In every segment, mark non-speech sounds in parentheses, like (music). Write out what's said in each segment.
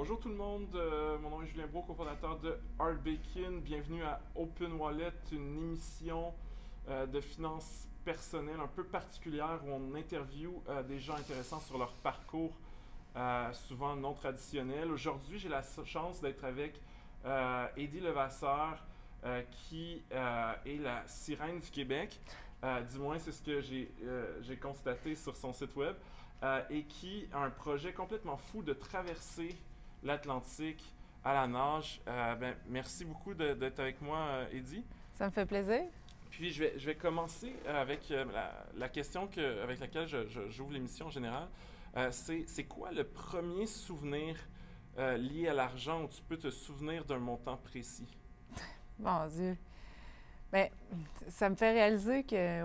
Bonjour tout le monde, euh, mon nom est Julien Beau, cofondateur de Art Bacon. Bienvenue à Open Wallet, une émission euh, de finances personnelles un peu particulière où on interviewe euh, des gens intéressants sur leur parcours, souvent non traditionnel. Aujourd'hui, j'ai la chance d'être avec Eddie Levasseur, qui est la sirène du Québec. du moins, c'est ce que j'ai constaté sur son site web. et qui a un projet complètement fou de traverser l'Atlantique à la nage. Euh, ben, merci beaucoup d'être avec moi, euh, Eddie. Ça me fait plaisir. Puis je vais, je vais commencer avec euh, la, question que, avec laquelle j'ouvre l'émission en général. c'est quoi le premier souvenir lié à l'argent où tu peux te souvenir d'un montant précis? (laughs) Mon Dieu. Bien, ça me fait réaliser que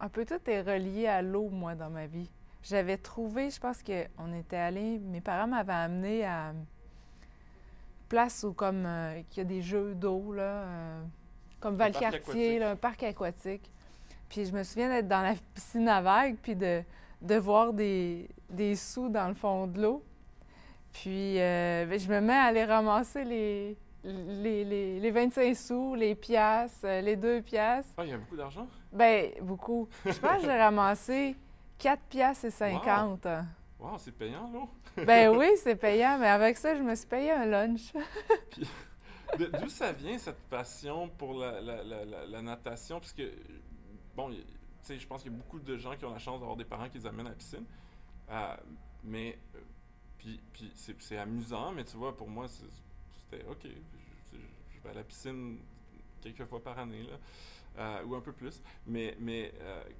un peu tout est relié à l'eau, moi, dans ma vie. J'avais trouvé, je pense qu'on était allé, mes parents m'avaient amené à une place où comme euh, il y a des jeux d'eau, là, euh, comme Valcartier, un parc aquatique. Puis je me souviens d'être dans la piscine à vagues, puis de, de voir des, des sous dans le fond de l'eau. Puis euh, ben, je me mets à aller ramasser les, les, les, les 25 sous, les piastres, les deux piastres. Ah, il y a beaucoup d'argent? Bien, beaucoup. Je pense que j'ai ramassé 4 piastres et 50. Wow, c'est payant, là? (laughs) (laughs) ben oui, c'est payant, mais avec ça, je me suis payé un lunch. (laughs) d'où ça vient, cette passion pour la, la, la, natation? Parce que, bon, tu sais, je pense qu'il y a beaucoup de gens qui ont la chance d'avoir des parents qui les amènent à la piscine. Euh, mais, euh, puis, puis c'est amusant, mais tu vois, pour moi, c'était OK. Je, je, vais à la piscine quelques fois par année, là, euh, ou un peu plus. Mais, mais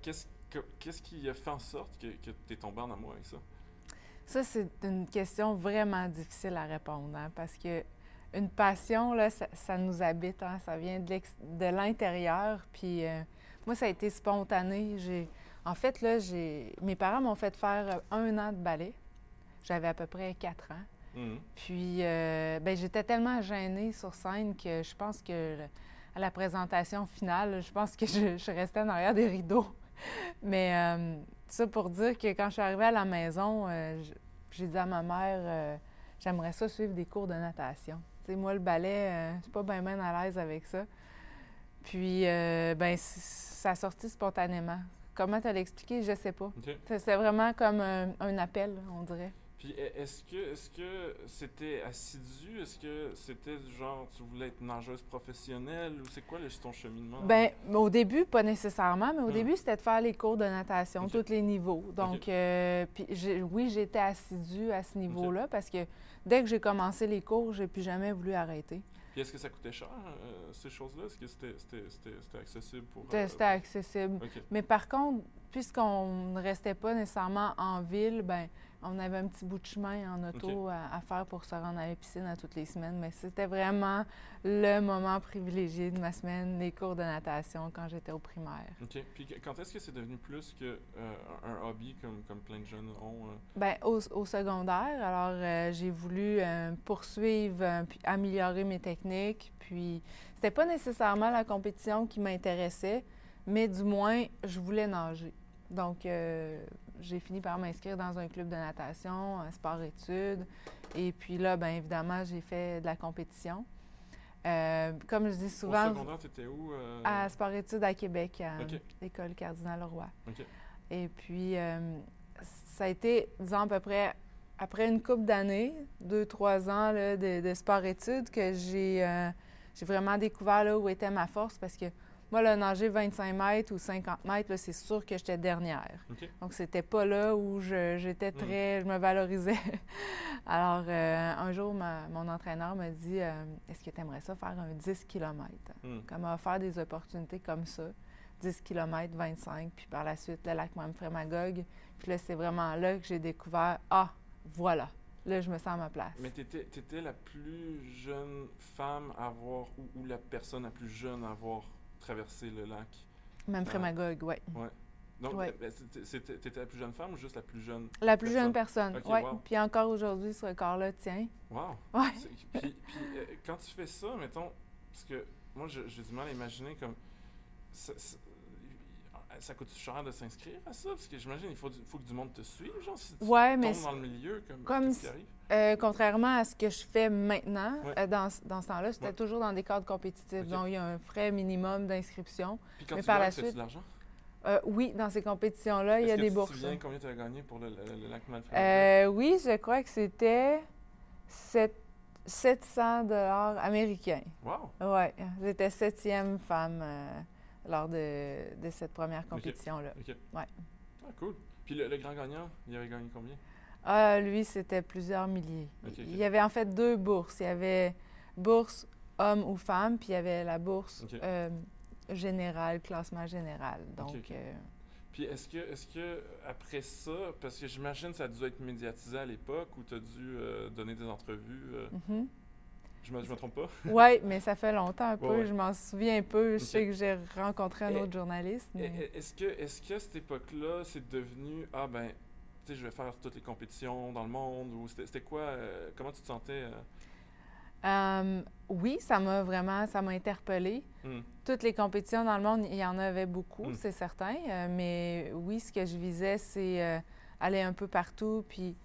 qu'est-ce Qu'est-ce qui a fait en sorte que, tu es tombé en amour avec ça? Ça, c'est une question vraiment difficile à répondre, hein, parce que une passion, là, ça, nous habite, hein, ça vient de l'intérieur. Puis euh, moi, ça a été spontané. J'ai, en fait, là, j'ai, mes parents m'ont fait faire un an de ballet. J'avais à peu près quatre ans. Mmh. Puis, euh, ben, j'étais tellement gênée sur scène que je pense que à la présentation finale, je pense que je, je restais en arrière des rideaux. Mais euh, ça pour dire que quand je suis arrivée à la maison, euh, j'ai dit à ma mère, euh, j'aimerais ça suivre des cours de natation. Moi, le ballet, je suis pas bien, à l'aise avec ça. Puis, ben ça a sorti spontanément. Comment tu l'expliqué, je sais pas. C'est vraiment comme un appel, on dirait. Puis est-ce que est-ce que c'était assidu? Est-ce que c'était genre tu voulais être nageuse professionnelle? Ou c'est quoi le, ton cheminement? Bien, au début, pas nécessairement, mais au hmm. début, c'était de faire les cours de natation, tous les niveaux. Donc, euh, puis oui, j'étais assidue à ce niveau-là parce que dès que j'ai commencé les cours, j'ai plus jamais voulu arrêter. Puis est-ce que ça coûtait cher, euh, ces choses-là? Est-ce que c'était accessible pour... C'était euh, accessible. Mais par contre, puisqu'on ne restait pas nécessairement en ville, ben on avait un petit bout de chemin en auto à, faire pour se rendre à la piscine à toutes les semaines, mais c'était vraiment le moment privilégié de ma semaine, les cours de natation quand j'étais au primaire. OK. Puis quand est-ce que c'est devenu plus qu'un euh, hobby comme, comme plein de jeunes ont? Euh? Bien, au, secondaire, alors euh, j'ai voulu poursuivre puis améliorer mes techniques. Puis c'était pas nécessairement la compétition qui m'intéressait, mais du moins, je voulais nager. Donc, j'ai fini par m'inscrire dans un club de natation, un sport-études. Et puis là, bien évidemment, j'ai fait de la compétition. Euh, comme je dis souvent. Au secondaire, tu étais où? Euh? À sport-études à Québec, à l'école Cardinal-Leroy. Et puis, euh, ça a été, disons, à peu près après une couple d'années, deux, trois ans de, de sport-études, que j'ai vraiment découvert là, où était ma force parce que moi, le nager 25 mètres ou 50 mètres, c'est sûr que j'étais dernière. Donc, c'était pas là où j'étais hmm. très. Je me valorisais. (laughs) Alors, euh, un jour, mon entraîneur m'a dit euh, Est-ce que tu aimerais ça faire un 10 km mm. Comme faire des opportunités comme ça. 10 km, 25, puis par la suite, le lac Frémagogue. Puis là, c'est vraiment là que j'ai découvert Ah, voilà. Là, je me sens à ma place. Mais tu étais, la plus jeune femme à avoir, ou, ou la personne la plus jeune à avoir traverser le lac. Même Frémagogue, oui. Ouais. Donc, ouais. Ben, étais la plus jeune femme ou juste la plus jeune La plus jeune personne, oui. Puis encore aujourd'hui, ce record-là tient. Wow! Ouais. Puis, puis euh, quand tu fais ça, mettons, parce que moi, j'ai du mal à imaginer comme... ça coûte cher de s'inscrire à ça? Parce que j'imagine il faut, faut que du monde te suive, genre, si tu Ouais, mais dans le milieu, comme, comme qui arrive? Euh, contrairement à ce que je fais maintenant, Ouais. euh, dans, ce- dans ce temps-là, c'était Ouais. toujours dans des cadres compétitifs. Ok. Donc, il y a un frais minimum d'inscription. Puis quand mais tu par gagnes, la suite- de l'argent? Euh, oui, dans ces compétitions-là, il y a que des tu bourses. te souviens combien tu as gagné pour le, le- le lac Manfred? Euh, oui, je crois que c'était sept- 700 dollars américains. Wow! Ouais, j'étais septième femme euh, lors de, de cette première compétition-là. OK. Ouais. Ah, cool. Puis le, le grand gagnant, il avait gagné combien? Ah, lui, c'était plusieurs milliers. Il y avait en fait deux bourses. Il y avait bourse homme ou femme, puis il y avait la bourse euh, générale, classement général. Donc, euh, Puis est-ce que, est-ce que après ça, parce que j'imagine que ça a dû être médiatisé à l'époque où tu as dû euh, donner des entrevues, euh, mhm. Je, me, je me trompe pas? (laughs) Oui, mais ça fait longtemps un peu. Ouais, ouais. Je m'en souviens un peu. Je sais que j'ai rencontré un Et- autre journaliste. Mais- Est-ce que, est-ce que à cette époque-là, c'est devenu, ah ben, tu sais, je vais faire toutes les compétitions dans le monde, ou c'était, quoi, euh, comment tu te sentais? euh? Euh, oui, ça m'a vraiment, ça m'a interpellée. Hmm. Toutes les compétitions dans le monde, il y en avait beaucoup, Mm. c'est certain. euh, mais oui, ce que je visais, c'est euh, aller un peu partout, puis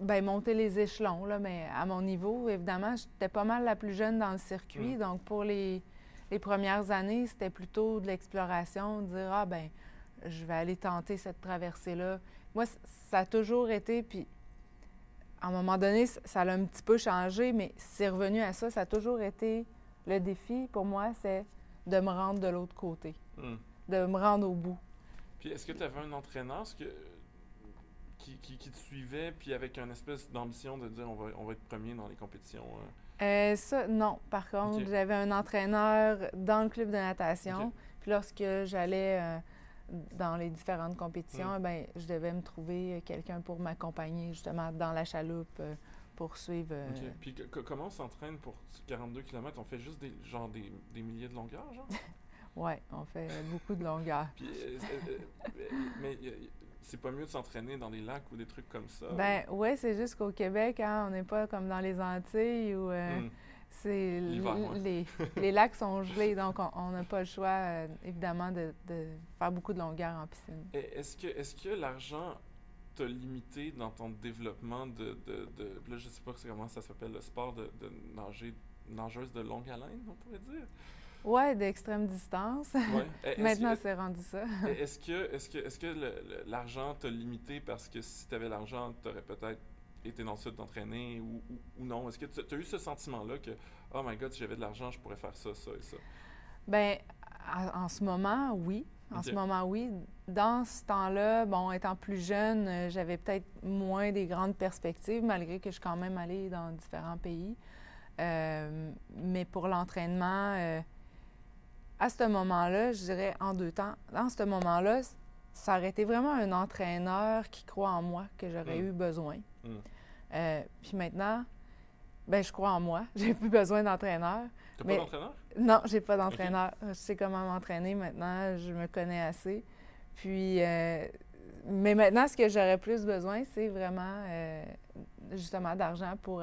ben, monter les échelons. Là, mais à mon niveau, évidemment, j'étais pas mal la plus jeune dans le circuit. Mm. Donc, pour les, les premières années, c'était plutôt de l'exploration, de dire, ah ben, je vais aller tenter cette traversée-là. Moi, ça a toujours été, puis à un moment donné, ça a un petit peu changé, mais c'est revenu à ça. Ça a toujours été le défi pour moi, c'est de me rendre de l'autre côté, Hmm. de me rendre au bout. Puis est-ce que tu avais un entraîneur? Que, qui, qui, qui te suivait, puis avec une espèce d'ambition de dire on va, on va être premier dans les compétitions? euh? Euh, ça, non. Par contre, j'avais un entraîneur dans le club de natation. Puis lorsque j'allais euh, dans les différentes compétitions, Mm. eh ben, je devais me trouver quelqu'un pour m'accompagner justement dans la chaloupe euh, pour suivre. Puis comment on s'entraîne pour 42 km? On fait juste des, genre des, des milliers de longueurs, genre? (laughs) Ouais, on fait beaucoup de longueur. Puis, mais c'est pas mieux de s'entraîner dans des lacs ou des trucs comme ça? Ben ouais, c'est juste qu'au Québec, hein, on n'est pas comme dans les Antilles où euh, Hmm. c'est ouais. les, (laughs) les lacs sont gelés, donc on- n'a pas le choix, euh, évidemment, de, de faire beaucoup de longueur en piscine. Est-ce que, est que l'argent t'a limité dans ton développement de, de, de- là, je sais pas comment ça s'appelle, le sport de, de nager, nageuse de longue haleine, on pourrait dire? Ouais, d'extrême distance. Ouais. (laughs) Que- Maintenant, c'est rendu ça. Est-ce que, est-ce que, est-ce que l'argent t'a limité parce que si tu avais l'argent, tu aurais peut-être été dans le sud t'entraîner ou, ou, ou non? Est-ce que tu as eu ce sentiment-là que, oh my god, si j'avais de l'argent, je pourrais faire ça, ça et ça? Ben, en, ce moment, oui. En ce moment, oui. Dans ce temps-là, bon, étant plus jeune, euh, j'avais peut-être moins des grandes perspectives, malgré que je suis quand même allée dans différents pays. Euh, mais pour l'entraînement, euh, à ce moment-là, je dirais en deux temps, dans ce moment-là, ça aurait été vraiment un entraîneur qui croit en moi que j'aurais Mm. eu besoin. Mm. Euh, puis maintenant, ben, je crois en moi. (laughs) J'ai plus besoin d'entraîneur. T'as Mais- pas d'entraîneur? Non, j'ai pas d'entraîneur. Je sais comment m'entraîner maintenant. Je me connais assez. Puis, euh, mais maintenant, ce que j'aurais plus besoin, c'est vraiment euh, justement d'argent pour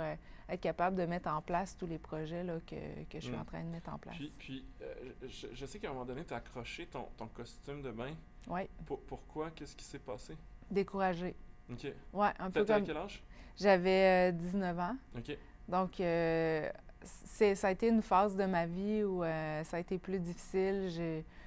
être capable de mettre en place tous les projets là, que, que je suis Mm. en train de mettre en place. Puis, puis euh, je, je sais qu'à un moment donné, tu as accroché ton, ton costume de bain. Oui, Pour- pourquoi? Qu'est-ce qui s'est passé? découragé. OK. Oui, un peu comme. quel âge? J'avais euh, 19 ans. OK. Donc, euh, ça a été une phase de ma vie où euh, ça a été plus difficile.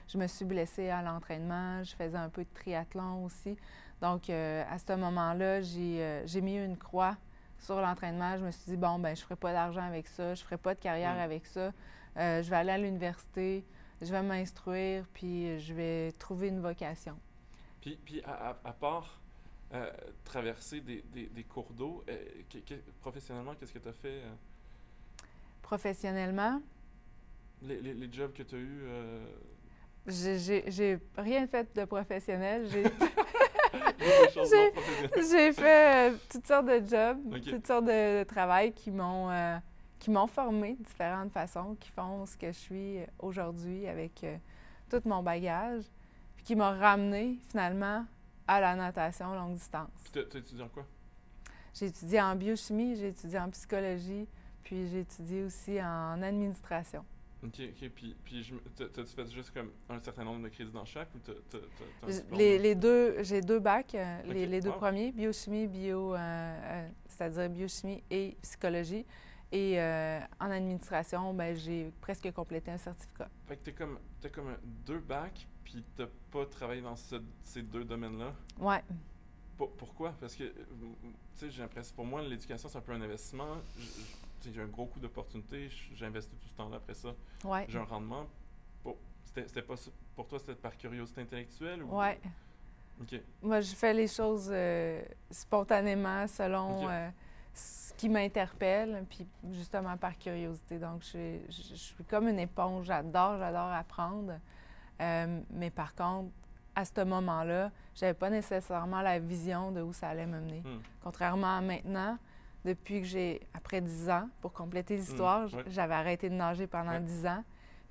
Je me suis blessée à l'entraînement. Je faisais un peu de triathlon aussi. Donc, euh, à ce moment-là, j'ai, euh, j'ai mis une croix sur l'entraînement. Je me suis dit, bon, ben je ne ferai pas d'argent avec ça. Je ne ferai pas de carrière Mm. avec ça. Euh, je vais aller à l'université. Je vais m'instruire, puis je vais trouver une vocation. Puis, puis à, part euh, traverser des, des- des cours d'eau, euh, que- que- professionnellement, qu'est-ce que tu as fait? Professionnellement, les, les- les jobs que tu as eus? j'ai rien fait de professionnel. (laughs) J'ai fait euh, toutes sortes de jobs, toutes sortes de, de travail qui m'ont euh, qui m'ont formé de différentes façons, qui font ce que je suis aujourd'hui avec euh, tout mon bagage, puis qui m'ont ramené finalement à la natation longue distance. Tu as étudié en quoi? J'ai étudié en biochimie, j'ai étudié en psychologie, puis j'ai étudié aussi en administration. OK, OK. Puis, puis je t'as-tu fait juste comme un certain nombre de crédits dans chaque ou t'as, t'as- t'as-? Les, les deux, j'ai deux bacs, euh, les, deux wow. premiers, biochimie, bio, euh, euh, c'est-à-dire biochimie et psychologie. Et en administration, ben, j'ai presque complété un certificat. Fait que t'es comme, t'as comme deux bacs, puis t'as pas travaillé dans ce- ces deux domaines-là? Ouais, Pour- pourquoi? Parce que, tu sais, j'ai l'impression, pour moi, l'éducation, c'est un peu un investissement. J'ai un gros coût d'opportunité, j'investis tout ce temps-là après ça. ouais, J'ai un rendement. Bon, c'était pas pour toi, c'était par curiosité intellectuelle? Ou... ouais. Moi, je fais les choses euh, spontanément, selon euh, ce qui m'interpelle, puis justement par curiosité. Donc, je, je- je suis comme une éponge. J'adore, j'adore apprendre. Euh, mais par contre, à ce moment-là, j'avais pas nécessairement la vision de où ça allait me mener. Hmm. Contrairement à maintenant, depuis que j'ai, après 10 ans, pour compléter l'histoire, j- ouais. j'avais arrêté de nager pendant. 10 ans.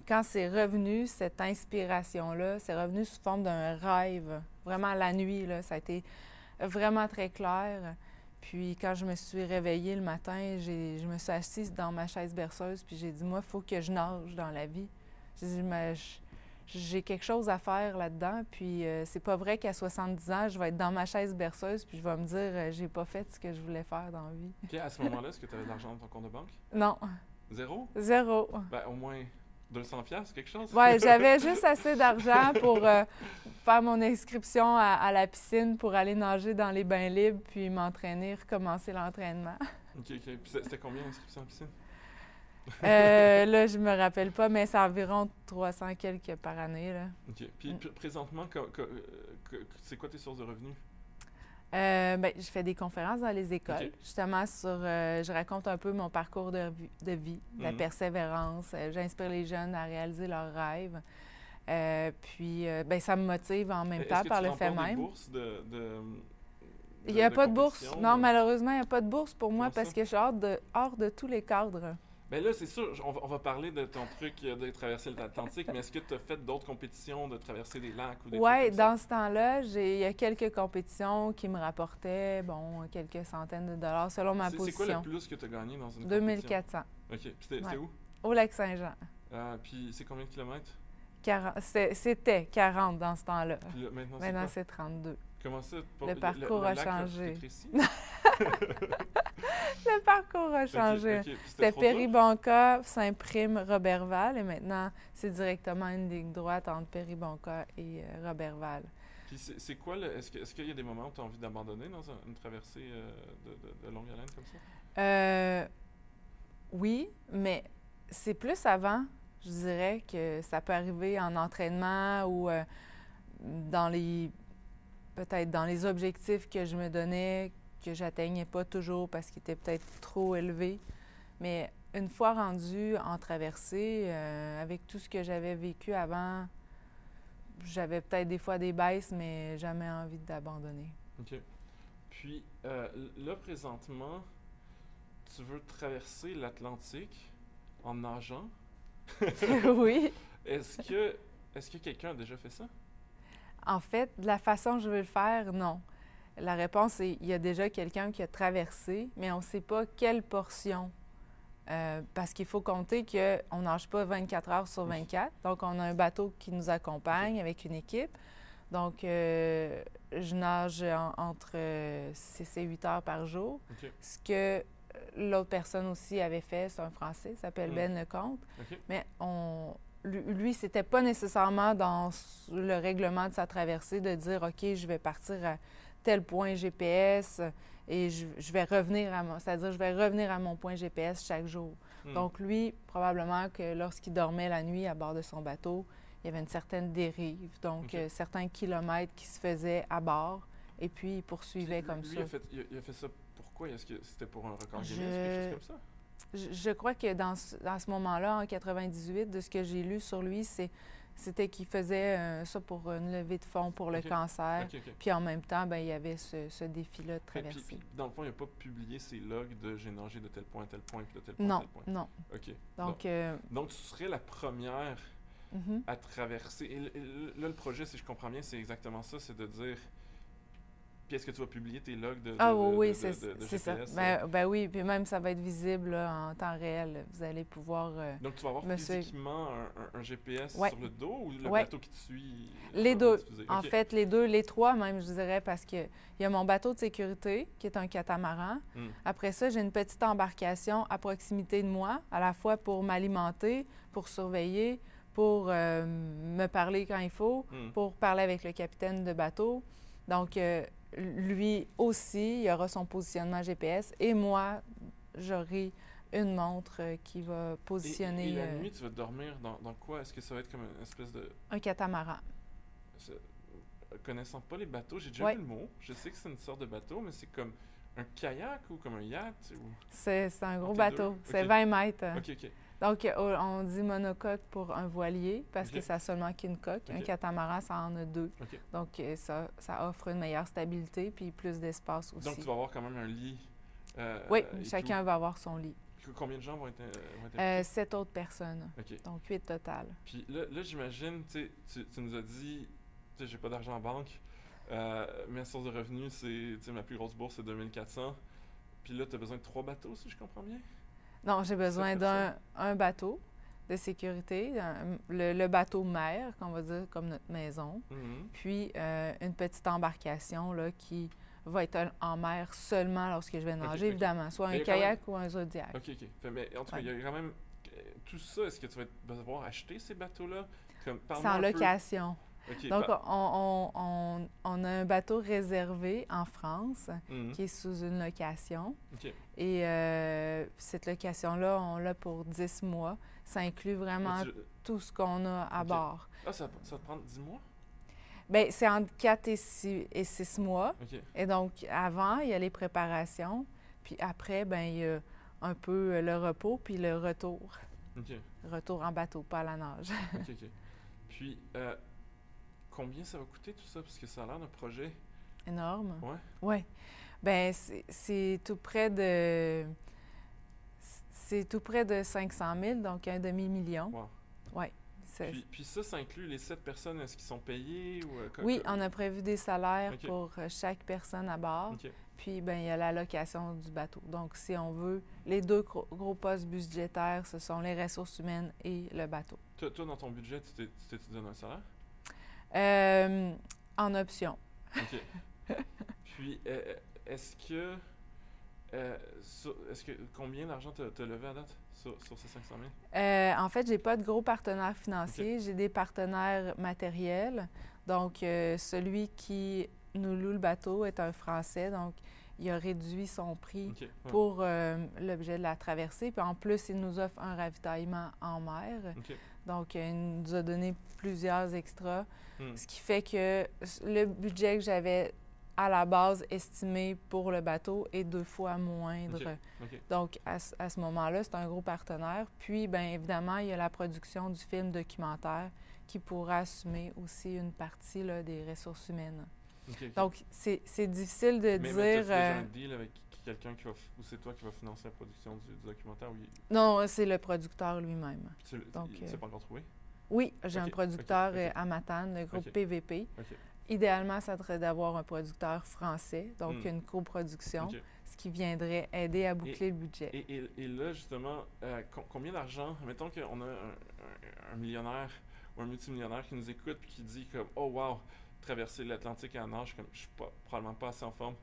Quand c'est revenu, cette inspiration-là, c'est revenu sous forme d'un rêve. Vraiment la nuit, là, ça a été vraiment très clair. Puis quand je me suis réveillée le matin, j'ai, je me suis assise dans ma chaise berceuse, puis j'ai dit, moi, il faut que je nage dans la vie. J'ai dit, Mais je- j'ai quelque chose à faire là-dedans, puis euh, c'est pas vrai qu'à 70 ans, je vais être dans ma chaise berceuse, puis je vais me dire, euh, j'ai pas fait ce que je voulais faire dans la vie. OK, à ce (laughs) moment-là, est-ce que tu avais de l'argent dans ton compte de banque? Non, Zéro? zéro. Ben, au moins 200 piastres, quelque chose? Ouais, j'avais (laughs) juste assez d'argent pour euh, faire mon inscription à, à la piscine pour aller nager dans les bains libres, puis m'entraîner, recommencer l'entraînement. OK, OK. Puis c'était combien l'inscription en piscine? Euh, (laughs) là, je me rappelle pas, mais c'est environ 300 quelques par année. Là. OK. Puis Mm. pr- présentement, euh, c'est quoi tes sources de revenus? Euh, ben, je fais des conférences dans les écoles, justement sur. euh, je raconte un peu mon parcours de, vi- de vie, la Mhm. persévérance. euh, J'inspire les jeunes à réaliser leurs rêves. Euh, puis, euh, ben, ça me motive en même temps que par tu le fait remportes des même. bourses de, de- Il n'y a de pas de bourse. Non, ou- malheureusement, il n'y a pas de bourse pour moi Comment parce ça? que je suis hors de, hors de tous les cadres. Ben là, c'est sûr, on va, on va parler de ton truc euh, de traverser l'Atlantique, mais est-ce que tu as fait d'autres compétitions de traverser des lacs ou des Oui, ça? dans ce temps-là, il y a quelques compétitions qui me rapportaient, bon, quelques centaines de dollars selon ma C'est- C'est quoi position. le plus que tu as gagné dans une compétition? 2400 OK. Puis c'était Ouais. où? au Lac-Saint-Jean. Ah, puis c'est combien de kilomètres? 40 c'est- C'était 40 dans ce temps-là. Puis là, maintenant, c'est Maintenant, quoi? c'est 32. Comment ça? Le parcours a lac changé. (laughs) (laughs) Le parcours a changé. C'était? Péribonca, Saint-Prime, Robertval, et maintenant, c'est directement une ligne droite entre Péribonca et euh, Robertval. Puis c'est quoi le. Est-ce qu'il y a des moments où tu as envie d'abandonner dans un- une traversée euh, de, de- de longue haleine comme ça? Euh, oui, mais c'est plus avant, je dirais, que ça peut arriver en entraînement ou euh, dans les peut-être dans les objectifs que je me donnais que j'atteignais pas toujours parce qu'ils étaient peut-être trop élevés. Mais une fois rendu en traversée, euh, avec tout ce que j'avais vécu avant, j'avais peut-être des fois des baisses, mais jamais envie d'abandonner. OK. Puis euh, là, présentement, tu veux traverser l'Atlantique en nageant? (laughs) oui. Est-ce que, est-ce que quelqu'un a déjà fait ça? En fait, de la façon que je veux le faire, non. La réponse est il y a déjà quelqu'un qui a traversé, mais on ne sait pas quelle portion. Euh, parce qu'il faut compter qu'on ne nage pas 24 heures sur Oui. 24. Donc, on a un bateau qui nous accompagne avec une équipe. Donc, euh, je nage en- entre 6 et 8 heures par jour. Ce que l'autre personne aussi avait fait, c'est un Français, il s'appelle Mm. Ben Lecomte. Mais on, lui, lui, c'était pas nécessairement dans le règlement de sa traversée de dire OK, je vais partir à tel point GPS et je, je vais revenir à mon, c'est-à-dire je vais revenir à mon point GPS chaque jour. Hmm. Donc lui, probablement que lorsqu'il dormait la nuit à bord de son bateau, il y avait une certaine dérive, donc euh, certains kilomètres qui se faisaient à bord et puis il poursuivait Puis comme lui, ça. Il a, fait, il a- il a fait ça pourquoi? Est-ce que c'était pour un record Guinness quelque chose comme ça? Je, je crois que dans ce, dans ce moment-là, en 98, de ce que j'ai lu sur lui, c'est, c'était qu'il faisait euh, ça pour une levée de fonds pour le cancer. Puis en même temps, ben, il y avait ce, ce défi-là de puis- traverser. puis, dans le fond, il n'a pas publié ses logs de j'ai nagé de tel point à tel point, puis de tel point à Non, tel point. non. OK. Donc, euh, Donc, tu serais la première mhm. à traverser. Et, et là, le projet, si je comprends bien, c'est exactement ça, c'est de dire. Puis est-ce que tu vas publier tes logs de, de, Ah de- oui, c'est ça. Euh? Ben, ben oui, puis même ça va être visible là, en temps réel. Vous allez pouvoir... euh, Donc, tu vas avoir physiquement un, un- un GPS Ouais. sur le dos ou le Ouais. bateau qui te suit? Les va deux. diffuser? En fait, les deux, les trois même, je dirais, parce que il y a mon bateau de sécurité, qui est un catamaran. Hmm. Après ça, j'ai une petite embarcation à proximité de moi, à la fois pour m'alimenter, pour surveiller, pour euh, me parler quand il faut, Hmm. pour parler avec le capitaine de bateau. Donc, euh, lui aussi, il aura son positionnement GPS. Et moi, j'aurai une montre euh, qui va positionner et la euh, nuit, tu vas dormir dans, dans quoi? Est-ce que ça va être comme une espèce de... un catamaran. Connaissant pas les bateaux, j'ai déjà Ouais. vu le mot. Je sais que c'est une sorte de bateau, mais c'est comme un kayak ou comme un yacht? Ou... C'est un gros bateau. C'est Ok. 20 mètres. Ok, ok. Donc, euh, on dit monocoque pour un voilier parce que ça a seulement qu'une coque. Un catamaran, ça en a deux. Donc, euh, ça, ça offre une meilleure stabilité puis plus d'espace aussi. Donc, tu vas avoir quand même un lit. euh, Oui, chacun tout. va avoir son lit. Combien de gens vont être, euh, sept autres personnes, donc huit total. Puis là, là j'imagine, tu, tu nous as dit, tu sais, j'ai pas d'argent en banque, euh, mes sources de revenus, c'est, ma plus grosse bourse, c'est 2400. Puis là, tu as besoin de trois bateaux, si je comprends bien? Non, j'ai besoin d'un un bateau de sécurité, un- le, le bateau mère, qu'on va dire comme notre maison, Mhm. puis euh, une petite embarcation là, qui va être en- mer seulement lorsque je vais nager, évidemment, soit Mais un kayak ou un zodiac. Ok, ok. Fait, mais en tout cas, Ouais. il y a quand même. euh, Tout ça, est-ce que tu vas devoir acheter ces bateaux-là? Un peu- Donc, par- on, on- on- on a un bateau réservé en France Mhm. qui est sous une location. Et euh, cette location-là, on l'a pour 10 mois. Ça inclut vraiment tu- tout ce qu'on a à bord. Ah, ça, ça va te prendre 10 mois? Bien, c'est entre 4 et 6, et 6 mois. Et donc, avant, il y a les préparations. Puis après, ben il y a un peu euh, le repos, puis le retour. Retour en bateau, pas à la nage. Ok, ok. Puis, euh, combien ça va coûter tout ça? Parce que ça a l'air d'un projet. Énorme. Ouais. Oui. Ben c'est- tout près de. C'est tout près de 500 000, donc un demi-million. Wow. Oui. Puis, puis ça, ça inclut les 7 personnes, est-ce qu'ils sont payés? Ou, euh, Oui, on a prévu des salaires pour euh, chaque personne à bord. Puis, ben, il y a la location du bateau. Donc, si on veut, les deux gros, gros postes budgétaires, ce sont les ressources humaines et le bateau. Toi, toi, dans ton budget, tu t'es donné un salaire? Euh, en option. OK. (laughs) Puis, euh, est-ce que, euh, est-ce que combien d'argent t'as as levé à date sur, sur ces 500 000? Euh, en fait, j'ai pas de gros partenaires financiers. J'ai des partenaires matériels. Donc, euh, celui qui nous loue le bateau est un Français. Donc, il a réduit son prix ouais. pour euh, l'objet de la traversée. Puis en plus, il nous offre un ravitaillement en mer. Donc, euh, il nous a donné plusieurs extras, Hmm. ce qui fait que le budget que j'avais à la base estimé pour le bateau est deux fois moindre. Donc, à, ce- à ce moment-là, c'est un gros partenaire. Puis, bien évidemment, il y a la production du film documentaire qui pourra assumer aussi une partie là, des ressources humaines. Donc, c'est c'est difficile de mais, dire... euh, quelqu'un qui va... Ou c'est toi qui va financer la production du, du documentaire? Ou il- Non, c'est le producteur lui-même. tu tu euh, pas encore trouvé? Oui, j'ai un producteur ok. euh, à Matane, le groupe. PVP. Idéalement, ça serait d'avoir un producteur français, donc Hmm. une coproduction, ce qui viendrait aider à boucler le budget. Et, et- et là, justement, euh, com- combien d'argent, mettons qu'on a un, un- un millionnaire ou un multimillionnaire qui nous écoute puis qui dit comme Oh wow, traverser l'Atlantique en nage, comme je suis pas, probablement pas assez en forme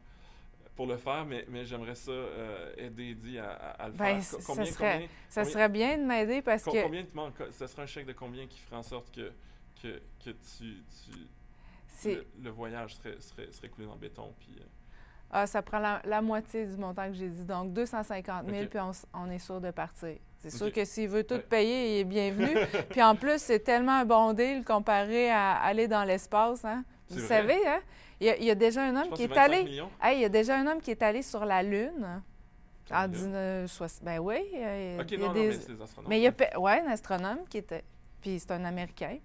pour le faire, mais, mais j'aimerais ça euh, aider Eddie à, à- à le Ben, faire. c- Co- ça Combien, serait- combien, Ça combien- serait bien de m'aider parce que combien te manque? Ce serait un chèque de combien qui ferait en sorte que, que, que tu, tu- le, le voyage serait, serait, serait coulé dans le béton? Puis, euh, ah, ça prend la, la moitié du montant que j'ai dit, donc 250 000, Ok. puis on, on est sûr de partir. C'est sûr que s'il veut tout Ouais. payer, il est bienvenu. (laughs) puis en plus, c'est tellement un bon deal comparé à aller dans l'espace. Hein? Vous vrai? savez, hein? Il, y a, il y a déjà un homme qui est c'est 25 allé. Hey, il y a déjà un homme qui est allé sur la Lune en Sérieux? 1960. Ben oui. euh, Ok, il y a non, non, des- mais c'est des astronautes. Mais il y a ouais. pe- ouais, un astronome qui était. Puis c'est un Américain.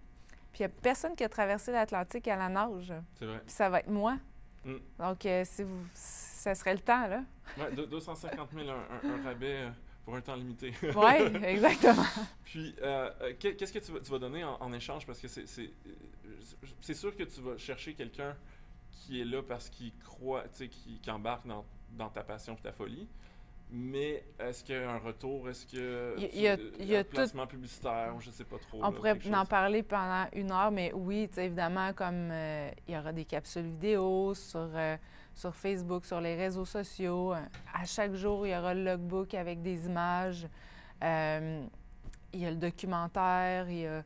Puis il n'y a personne qui a traversé l'Atlantique à la nage. C'est vrai. Puis ça va être moi. Mm. Donc, euh, si vous, ça serait le temps, là. Ouais, deux- 250 000, un, un- un rabais euh, pour un temps limité. (laughs) Oui, (laughs) exactement. Puis, euh, qu'est- qu'est-ce que tu vas, tu vas donner en, en échange? Parce que c'est sûr que tu vas chercher quelqu'un qui est là parce qu'il croit, tu sais, qui, qui embarque dans, dans ta passion et ta folie. Mais est-ce qu'il y a un retour? Est-ce que Il y a- tu- il y a un tout- placement publicitaire? Je sais pas trop. On là, pourrait en chose? parler pendant une heure, mais oui, évidemment, comme euh, il y aura des capsules vidéo sur, euh, sur Facebook, sur les réseaux sociaux. À chaque jour, il y aura le logbook avec des images. Euh, il y a le documentaire, il y a,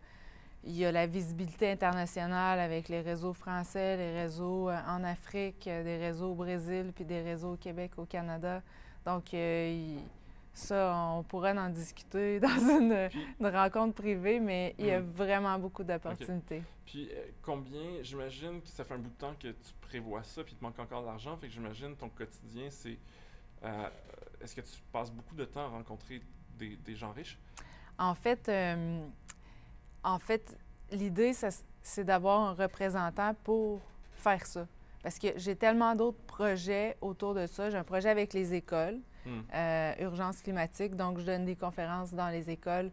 il y a la visibilité internationale avec les réseaux français, les réseaux euh, en Afrique, euh, des réseaux au Brésil, puis des réseaux au Québec, au Canada. Donc, euh, il- ça, on pourrait en discuter (laughs) dans une, Puis- une rencontre privée, mais il y a Mm. vraiment beaucoup d'opportunités. Puis euh, combien, j'imagine que ça fait un bout de temps que tu prévois ça, puis il te manque encore de l'argent, fait que j'imagine ton quotidien, c'est... euh, Est-ce que tu passes beaucoup de temps à rencontrer des, des gens riches? En fait, euh, en fait, l'idée, c'est d'avoir un représentant pour faire ça. Parce que j'ai tellement d'autres projets autour de ça. J'ai un projet avec les écoles, Hmm. euh, urgence climatique. Donc, je donne des conférences dans les écoles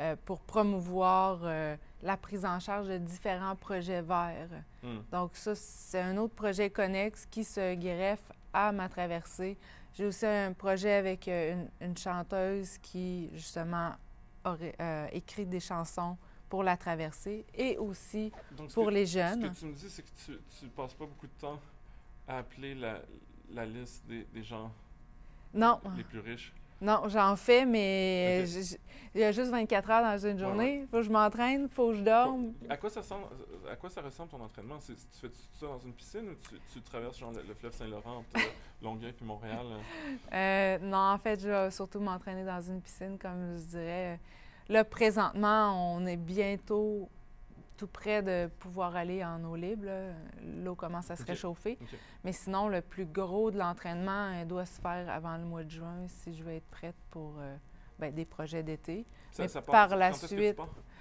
euh, pour promouvoir euh, la prise en charge de différents projets verts. Hmm. Donc, ça, c'est un autre projet connexe qui se greffe à ma traversée. J'ai aussi un projet avec une, une chanteuse qui, justement, aurait écrit des chansons pour la traversée et aussi Donc, ce pour que- les Ce jeunes. que tu me dis, c'est que tu, tu passes pas beaucoup de temps à appeler la, la liste des, des gens Non, les plus riches. non, j'en fais, mais il y a juste 24 heures dans une journée. Il faut que je m'entraîne, il faut que je dorme. À quoi ça ressemble, à quoi ça ressemble ton entraînement? Tu fais ça dans une piscine ou tu, tu traverses genre, le, le fleuve Saint-Laurent entre (laughs) Longueuil puis Montréal? Euh, non, en fait, je vais surtout m'entraîner dans une piscine, comme je dirais. Là, présentement, on est bientôt tout près de pouvoir aller en eau libre. L'eau commence à se réchauffer. Mais sinon, le plus gros de l'entraînement euh, doit se faire avant le mois de juin si je veux être prête pour euh, ben, des projets d'été. Ça- Mais ça par part- la que tu suite-?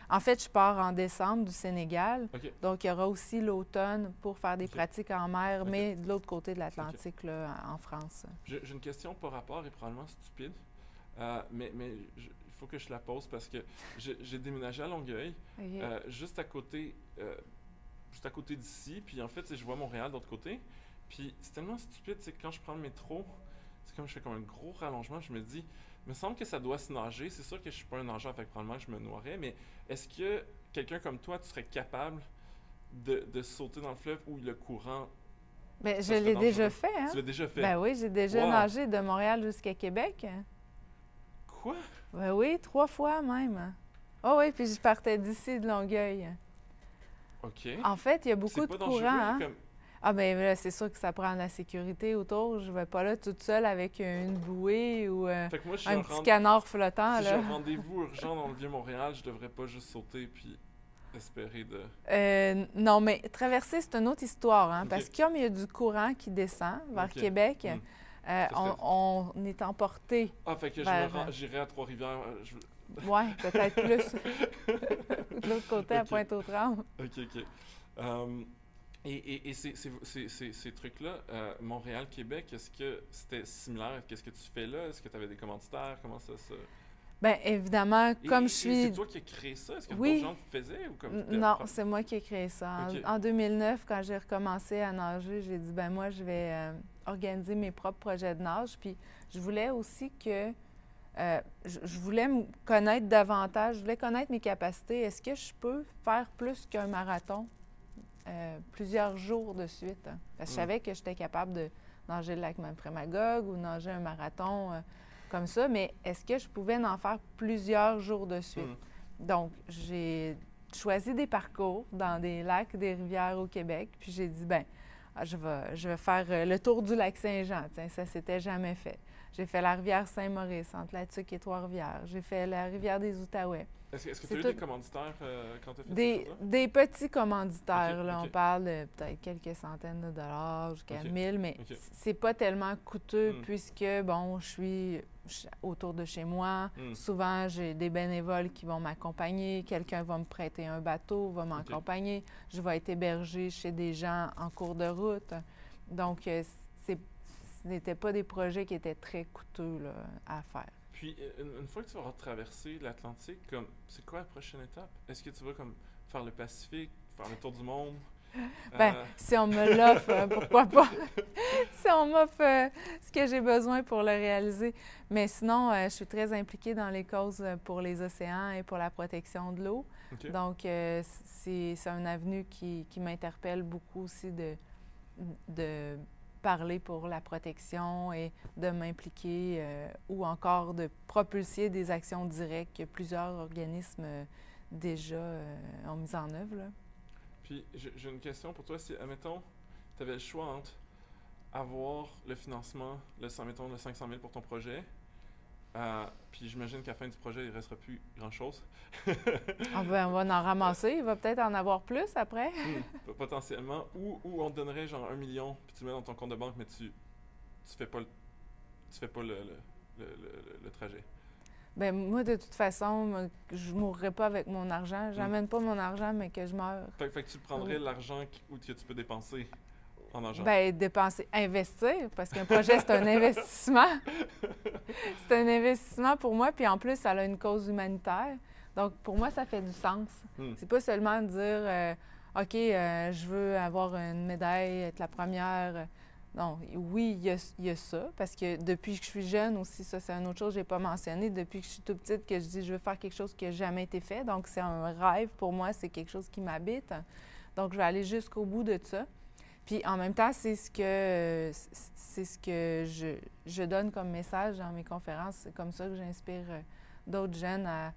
En fait, je pars en décembre du Sénégal. Donc, il y aura aussi l'automne pour faire des pratiques en mer, mais de l'autre côté de l'Atlantique, en France. J'ai une question par rapport et probablement stupide, euh, mais, mais faut que je la pose parce que j'ai déménagé à Longueuil, euh, juste à côté, euh, juste à côté d'ici, puis en fait, je vois Montréal de l'autre côté, puis c'est tellement stupide, c'est que quand je prends le métro, c'est comme je fais comme un gros rallongement, je me dis, il me semble que ça doit se nager, c'est sûr que je suis pas un nageur, fait que probablement je me noierais, mais est-ce que quelqu'un comme toi, tu serais capable de, de sauter dans le fleuve où le courant, Ben, je l'ai déjà fait, hein? tu l'as déjà fait? Ben oui, j'ai déjà Wow. nagé de Montréal jusqu'à Québec. Ben oui, trois fois même. Ah oui, puis je partais d'ici de Longueuil. OK. En fait, il y a beaucoup de pas courant. dangereux, hein? comme- Ah ben là, c'est sûr que ça prend de la sécurité autour. Je vais pas là toute seule avec une bouée ou euh, Fait que moi, je suis un petit rend- canard flottant. Si j'ai un rendez-vous urgent dans le Vieux-Montréal, je devrais pas juste sauter puis espérer de... Euh, non, mais traverser, c'est une autre histoire, hein, parce que comme il y a du courant qui descend vers. Québec, Hmm. Euh, on, on est emporté. Ah, fait que je Vers- me rends- j'irai à Trois-Rivières. euh, je- Ouais, peut-être plus. (laughs) de l'autre côté, à. Pointe-aux-Trembles. OK, OK. Euh, et et, et ces, ces, ces, ces- ces trucs-là, euh, Montréal-Québec, est-ce que c'était similaire? Qu'est-ce que tu fais là? Est-ce que tu avais des commanditaires? Comment ça se... Bien, évidemment, comme et- je suis C'est toi qui as créé ça? Est-ce que Oui. d'autres gens le faisaient? Ou comme Non, c'est moi qui ai créé ça. En, Ok. en 2009, quand j'ai recommencé à nager, j'ai dit, ben moi, je vais euh, organiser mes propres projets de nage. Puis je voulais aussi que, euh, je, je voulais me connaître davantage, je voulais connaître mes capacités. Est-ce que je peux faire plus qu'un marathon euh, plusieurs jours de suite? hein? Parce que je Mm. savais que j'étais capable de nager le lac Frémagogue ou nager un marathon euh, comme ça, mais est-ce que je pouvais en faire plusieurs jours de suite? Hmm. Donc, j'ai choisi des parcours dans des lacs, des rivières au Québec, puis j'ai dit, ben, ah, je vais, faire euh, le tour du lac Saint-Jean. Tiens, ça s'était jamais fait. J'ai fait la rivière Saint-Maurice, entre la Tuque et Trois-Rivières. J'ai fait la rivière des Outaouais. Est-ce que tu as eu tout- des commanditaires euh, quand tu as fait Des, choses-là? des petits commanditaires, là, on parle de peut-être quelques centaines de dollars jusqu'à Ok, 1000, mais c'est pas tellement coûteux Hmm. puisque, bon, je suis autour de chez moi. Hmm. Souvent, j'ai des bénévoles qui vont m'accompagner. Quelqu'un va me prêter un bateau, va m'accompagner. Je vais être hébergée chez des gens en cours de route. Donc, euh, c'est- ce n'étaient pas des projets qui étaient très coûteux là, à faire. Puis, euh, une, fois que tu auras traversé l'Atlantique, comme c'est quoi la prochaine étape? Est-ce que tu vas comme faire le Pacifique, faire le tour du monde? (laughs) Ben, Euh, si on me l'offre, euh, pourquoi pas? (laughs) si on m'offre euh, ce que j'ai besoin pour le réaliser. Mais sinon, je suis très impliquée dans les causes pour les océans et pour la protection de l'eau. Donc, c'est c'est un avenue qui, qui m'interpelle beaucoup aussi de, de parler pour la protection et de m'impliquer euh, ou encore de propulser des actions directes que plusieurs organismes euh, déjà euh, ont mis en œuvre. Puis j'ai une question pour toi. Si, admettons, tu avais le choix entre avoir le financement, le, 100 mettons, le 500 000 pour ton projet, euh, puis j'imagine qu'à la fin du projet, il ne restera plus grand-chose. On va, on va en ramasser. Il va peut-être en avoir plus après. Hmm, potentiellement. Ou, ou on te donnerait genre un million, puis tu le mets dans ton compte de banque, mais tu tu fais pas le, tu fais pas le, le, le, trajet. Ben moi, de toute façon, je ne mourrai pas avec mon argent. J'amène pas mon argent, mais que je meurs. Fait, fait que tu prendrais l'argent qui- ou que tu peux dépenser en argent. Ben, dépenser, investir, parce qu'un projet, c'est un investissement. (laughs) c'est un investissement pour moi, puis en plus, ça a une cause humanitaire. Donc, pour moi, ça fait du sens. Hmm. C'est pas seulement dire, euh, OK, euh, je veux avoir une médaille, être la première. Non, oui, il y, a, il y a ça, parce que depuis que je suis jeune aussi, ça, c'est une autre chose que je n'ai pas mentionné. Depuis que je suis toute petite, que je dis, je veux faire quelque chose qui n'a jamais été fait. Donc, c'est un rêve pour moi, c'est quelque chose qui m'habite. Donc, je vais aller jusqu'au bout de ça. Puis en même temps, c'est ce que c'est ce que je, je donne comme message dans mes conférences. C'est comme ça que j'inspire euh, d'autres jeunes à,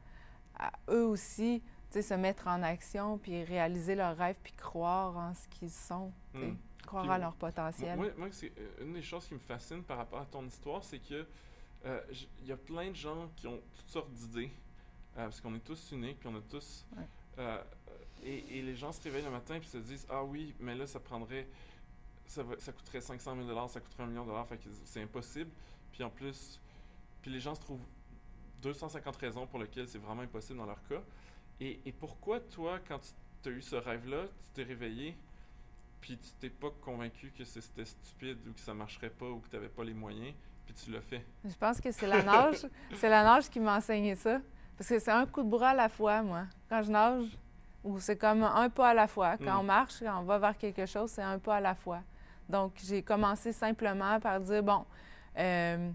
à eux aussi, tu sais, se mettre en action, puis réaliser leurs rêves, puis croire en ce qu'ils sont, Hmm. croire Puis à leur potentiel. Moi, moi, c'est euh, une des choses qui me fascine par rapport à ton histoire, c'est que euh, il y a plein de gens qui ont toutes sortes d'idées, euh, parce qu'on est tous uniques, puis on a tous. Ouais. euh, et, et les gens se réveillent le matin puis se disent ah oui, mais là ça prendrait, ça, va- ça coûterait 500 000 dollars, ça coûterait un million de dollars, c'est impossible. Puis en plus, puis les gens se trouvent 250 raisons pour lesquelles c'est vraiment impossible dans leur cas. Et, et pourquoi toi, quand tu as eu ce rêve-là, tu t'es réveillé, puis tu t'es pas convaincu que c'était stupide ou que ça marcherait pas ou que tu n'avais pas les moyens, puis tu l'as fait? Je pense que c'est la nage. c'est la nage qui m'a enseigné ça. Parce que c'est un coup de bras à la fois, moi. Quand je nage, c'est comme un pas à la fois. Quand Mm. on marche, quand on va vers quelque chose, c'est un pas à la fois. Donc, j'ai commencé simplement par dire, bon, euh,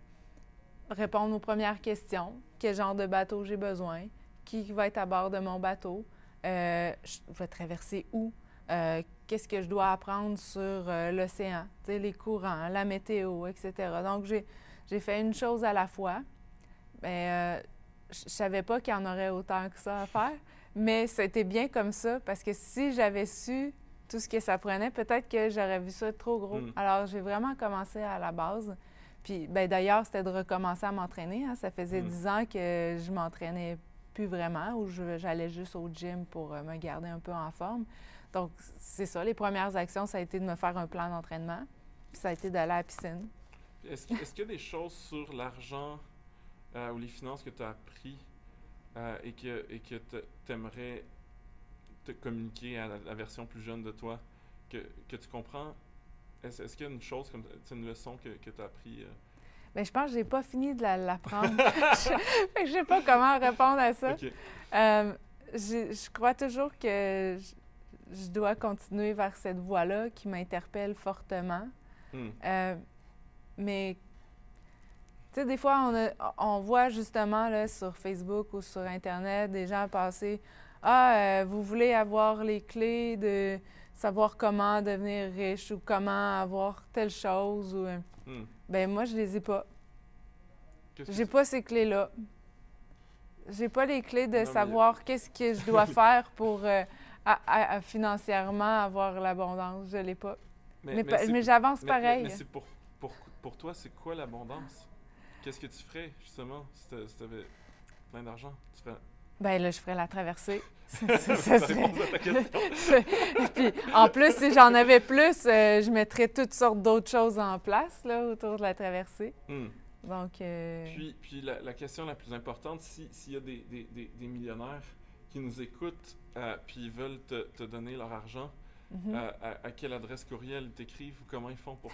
répondre aux premières questions. Quel genre de bateau j'ai besoin? Qui va être à bord de mon bateau? Euh, je vais traverser où? Euh, Qu'est-ce que je dois apprendre sur l'océan? Les courants, la météo, etc. Donc, j'ai fait une chose à la fois. Mais je je savais pas qu'il y en aurait autant que ça à faire. Mais c'était bien comme ça parce que si j'avais su tout ce que ça prenait, peut-être que j'aurais vu ça trop gros. Mm. Alors, j'ai vraiment commencé à la base. Puis, ben, d'ailleurs, c'était de recommencer à m'entraîner. hein. Ça faisait Mm. dix ans que je m'entraînais plus vraiment ou j'allais juste au gym pour euh, me garder un peu en forme. Donc, c'est ça. Les premières actions, ça a été de me faire un plan d'entraînement. Puis, ça a été d'aller à la piscine. Est-ce qu'il y a des choses sur l'argent euh, ou les finances que tu as appris euh, et que et que tu aimerais te communiquer à la, la version plus jeune de toi que, que tu comprends? Est-ce est-ce qu'il y a une chose, comme c'est une leçon que, que tu as appris? euh? Mais je pense que j'ai pas fini de la- l'apprendre. (laughs) (laughs) je, que je sais pas comment répondre à ça. Euh, j'ai- je crois toujours que je, je dois continuer vers cette voie-là qui m'interpelle fortement. Hmm. Euh, mais, tu sais, des fois, on, a- on voit justement là, sur Facebook ou sur Internet des gens passer Ah, euh, vous voulez avoir les clés de savoir comment devenir riche ou comment avoir telle chose. Ou, euh, Hmm. ben moi, je les ai pas. J'ai pas ces clés-là. J'ai pas les clés de Non, mais- savoir qu'est-ce que je dois (laughs) faire pour euh, à- à- à financièrement avoir l'abondance. Je l'ai pas. Mais, mais j'avance pareil. Mais, mais c'est pour, pour, pour toi, c'est quoi l'abondance? Qu'est-ce que tu ferais, justement, si tu avais plein d'argent? Tu ferais... Ben là, je ferais la traversée. (laughs) Ça, ça- ça serait- à ta (laughs) puis, en plus, si j'en avais plus, euh, je mettrais toutes sortes d'autres choses en place là, autour de la traversée. Hmm. Donc, euh, Puis, puis la, la question la plus importante, si- s'il y a des, des- des- des millionnaires qui nous écoutent euh, puis ils veulent te, te donner leur argent, mhm. euh, à, à quelle adresse courriel ils t'écrivent ou comment ils font pour,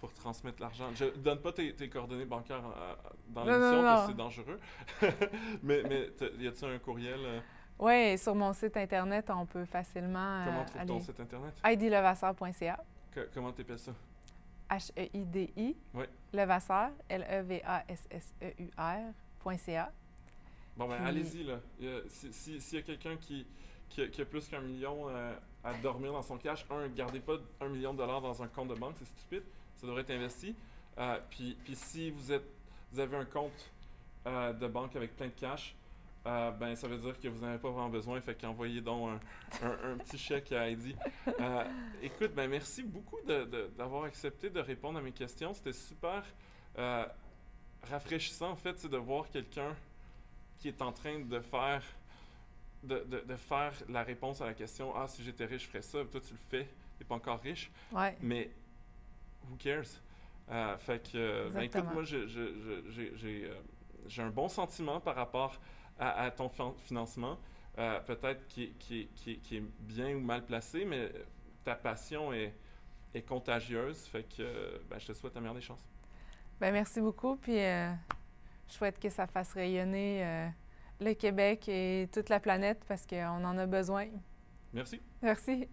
pour transmettre l'argent? Je donne pas tes, tes coordonnées bancaires euh, dans l'émission parce que c'est dangereux. (laughs) mais mais y a-t-il un courriel? euh? Oui, sur mon site Internet, on peut facilement. Comment euh, trouve aller... ton site internet? IDLevasseur.ca. Comment t'appelles ça? H-E-I-D-I. Oui. Levasseur, E L-E-V-A-S-S-E-U-R.ca. Bon, ben Puis- allez-y, là. Si- si- S'il y a quelqu'un qui, qui a plus qu'un million euh, à dormir dans son cash, un, gardez pas un million de dollars dans un compte de banque, c'est stupide. Ça devrait être investi. Euh, puis, puis si vous, êtes, vous avez un compte euh, de banque avec plein de cash, euh, ben ça veut dire que vous n'en avez pas vraiment besoin. Fait qu'envoyez donc un, un- un petit chèque à Heidi. Écoute, ben merci beaucoup d'avoir accepté de répondre à mes questions. C'était super rafraîchissant, en fait, de voir quelqu'un qui est en train de faire de, de- de faire la réponse à la question Ah, si j'étais riche, je ferais ça. Toi, tu le fais. Tu n'es pas encore riche. Ouais. Mais who cares? Euh, fait que, euh, ben, écoute, moi, j'ai euh, j'ai un bon sentiment par rapport à, à ton fin- financement. Euh, Peut-être qui, est- qui, qui, est- qui est bien ou mal placé, mais ta passion est, est contagieuse. Fait que ben, je te souhaite la meilleure des chances. Ben merci beaucoup. Puis euh, je souhaite que ça fasse rayonner le Québec et toute la planète parce qu'on en a besoin. Merci. Merci.